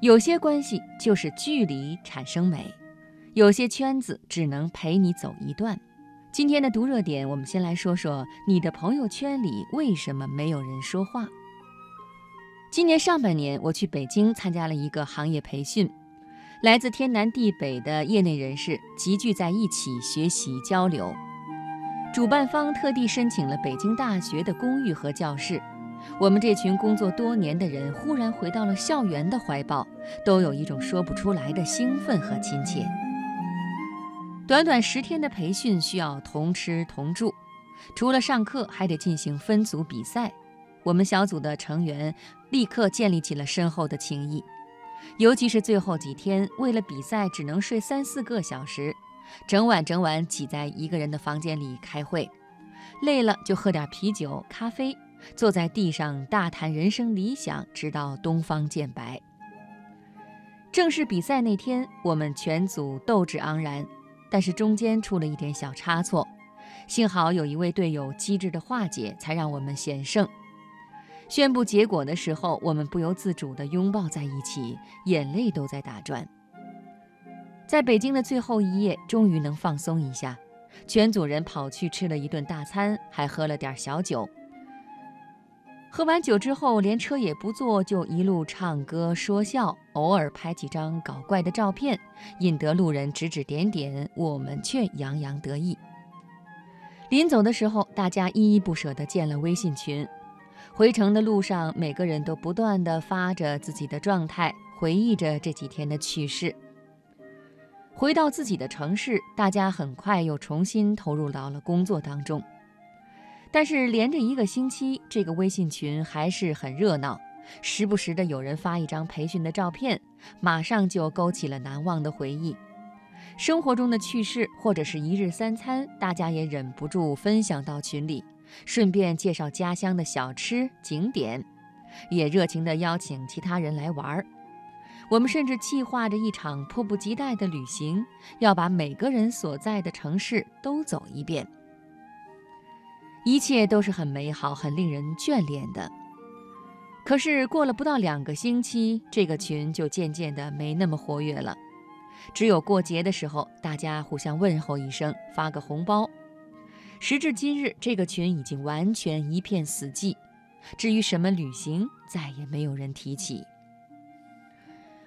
有些关系就是距离产生美，有些圈子只能陪你走一段。今天的读热点，我们先来说说你的朋友圈里为什么没有人说话。今年上半年，我去北京参加了一个行业培训，来自天南地北的业内人士集聚在一起学习交流。主办方特地申请了北京大学的公寓和教室。我们这群工作多年的人忽然回到了校园的怀抱，都有一种说不出来的兴奋和亲切。短短十天的培训需要同吃同住，除了上课，还得进行分组比赛。我们小组的成员立刻建立起了深厚的情谊，尤其是最后几天，为了比赛只能睡三四个小时，整晚整晚挤在一个人的房间里开会，累了就喝点啤酒、咖啡。坐在地上大谈人生理想，直到东方见白。正式比赛那天，我们全组斗志昂然，但是中间出了一点小差错，幸好有一位队友机智的化解，才让我们险胜。宣布结果的时候，我们不由自主地拥抱在一起，眼泪都在打转。在北京的最后一夜，终于能放松一下，全组人跑去吃了一顿大餐，还喝了点小酒。喝完酒之后，连车也不坐，就一路唱歌说笑，偶尔拍几张搞怪的照片，引得路人指指点点，我们却洋洋得意。临走的时候，大家依依不舍地建了微信群。回程的路上，每个人都不断地发着自己的状态，回忆着这几天的趣事。回到自己的城市，大家很快又重新投入到了工作当中。但是连着一个星期，这个微信群还是很热闹，时不时的有人发一张培训的照片，马上就勾起了难忘的回忆。生活中的趣事或者是一日三餐，大家也忍不住分享到群里，顺便介绍家乡的小吃景点，也热情地邀请其他人来玩儿。我们甚至计划着一场迫不及待的旅行，要把每个人所在的城市都走一遍。一切都是很美好、很令人眷恋的。可是过了不到两个星期，这个群就渐渐的没那么活跃了。只有过节的时候，大家互相问候一声，发个红包。时至今日，这个群已经完全一片死寂。至于什么旅行，再也没有人提起。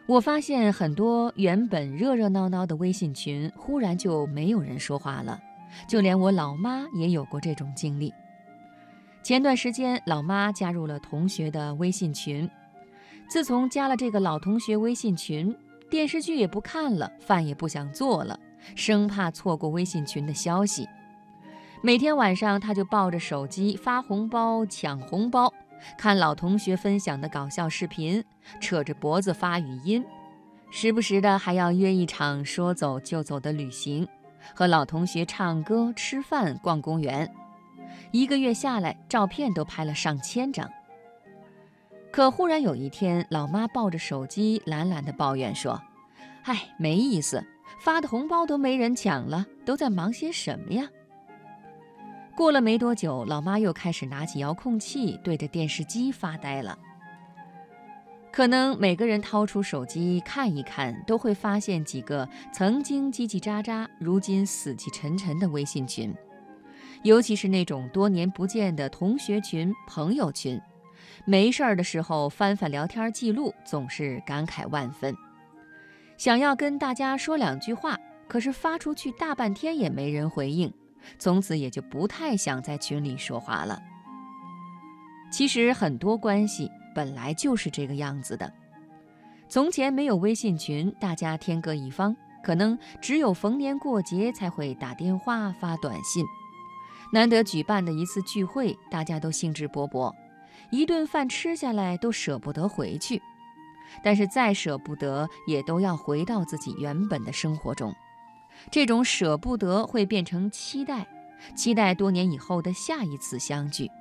我发现很多原本热热闹闹的微信群，忽然就没有人说话了。就连我老妈也有过这种经历。前段时间，老妈加入了同学的微信群。自从加了这个老同学微信群，电视剧也不看了，饭也不想做了，生怕错过微信群的消息。每天晚上，她就抱着手机发红包、抢红包，看老同学分享的搞笑视频，扯着脖子发语音，时不时的还要约一场说走就走的旅行。和老同学唱歌、吃饭、逛公园，一个月下来，照片都拍了上千张。可忽然有一天，老妈抱着手机懒懒地抱怨说：“哎，没意思，发的红包都没人抢了，都在忙些什么呀？”过了没多久，老妈又开始拿起遥控器对着电视机发呆了。可能每个人掏出手机看一看，都会发现几个曾经叽叽喳喳、如今死气沉沉的微信群，尤其是那种多年不见的同学群、朋友群，没事儿的时候翻翻聊天记录，总是感慨万分，想要跟大家说两句话，可是发出去大半天也没人回应，从此也就不太想在群里说话了。其实很多关系。本来就是这个样子的。从前没有微信群，大家天各一方，可能只有逢年过节才会打电话发短信。难得举办的一次聚会，大家都兴致勃勃，一顿饭吃下来都舍不得回去。但是再舍不得，也都要回到自己原本的生活中。这种舍不得会变成期待，期待多年以后的下一次相聚。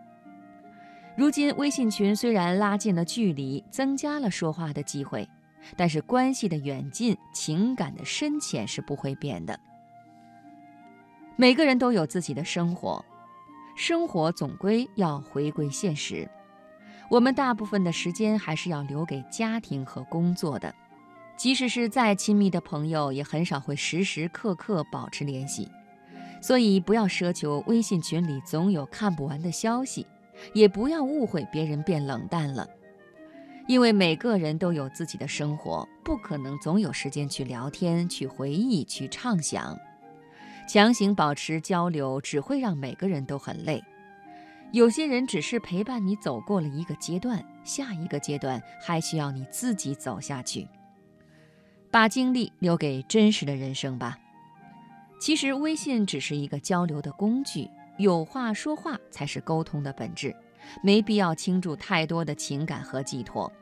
如今微信群虽然拉近了距离，增加了说话的机会，但是关系的远近、情感的深浅是不会变的。每个人都有自己的生活，生活总归要回归现实。我们大部分的时间还是要留给家庭和工作的。即使是再亲密的朋友，也很少会时时刻刻保持联系。所以，不要奢求微信群里总有看不完的消息，也不要误会别人变冷淡了。因为每个人都有自己的生活，不可能总有时间去聊天、去回忆、去畅想。强行保持交流，只会让每个人都很累。有些人只是陪伴你走过了一个阶段，下一个阶段还需要你自己走下去。把精力留给真实的人生吧。其实微信只是一个交流的工具，有话说话才是沟通的本质，没必要倾注太多的情感和寄托。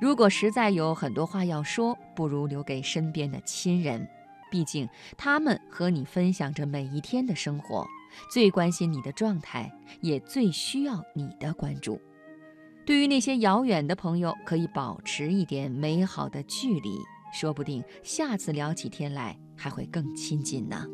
如果实在有很多话要说，不如留给身边的亲人，毕竟他们和你分享着每一天的生活。最关心你的状态，也最需要你的关注。对于那些遥远的朋友，可以保持一点美好的距离，说不定下次聊起天来还会更亲近呢。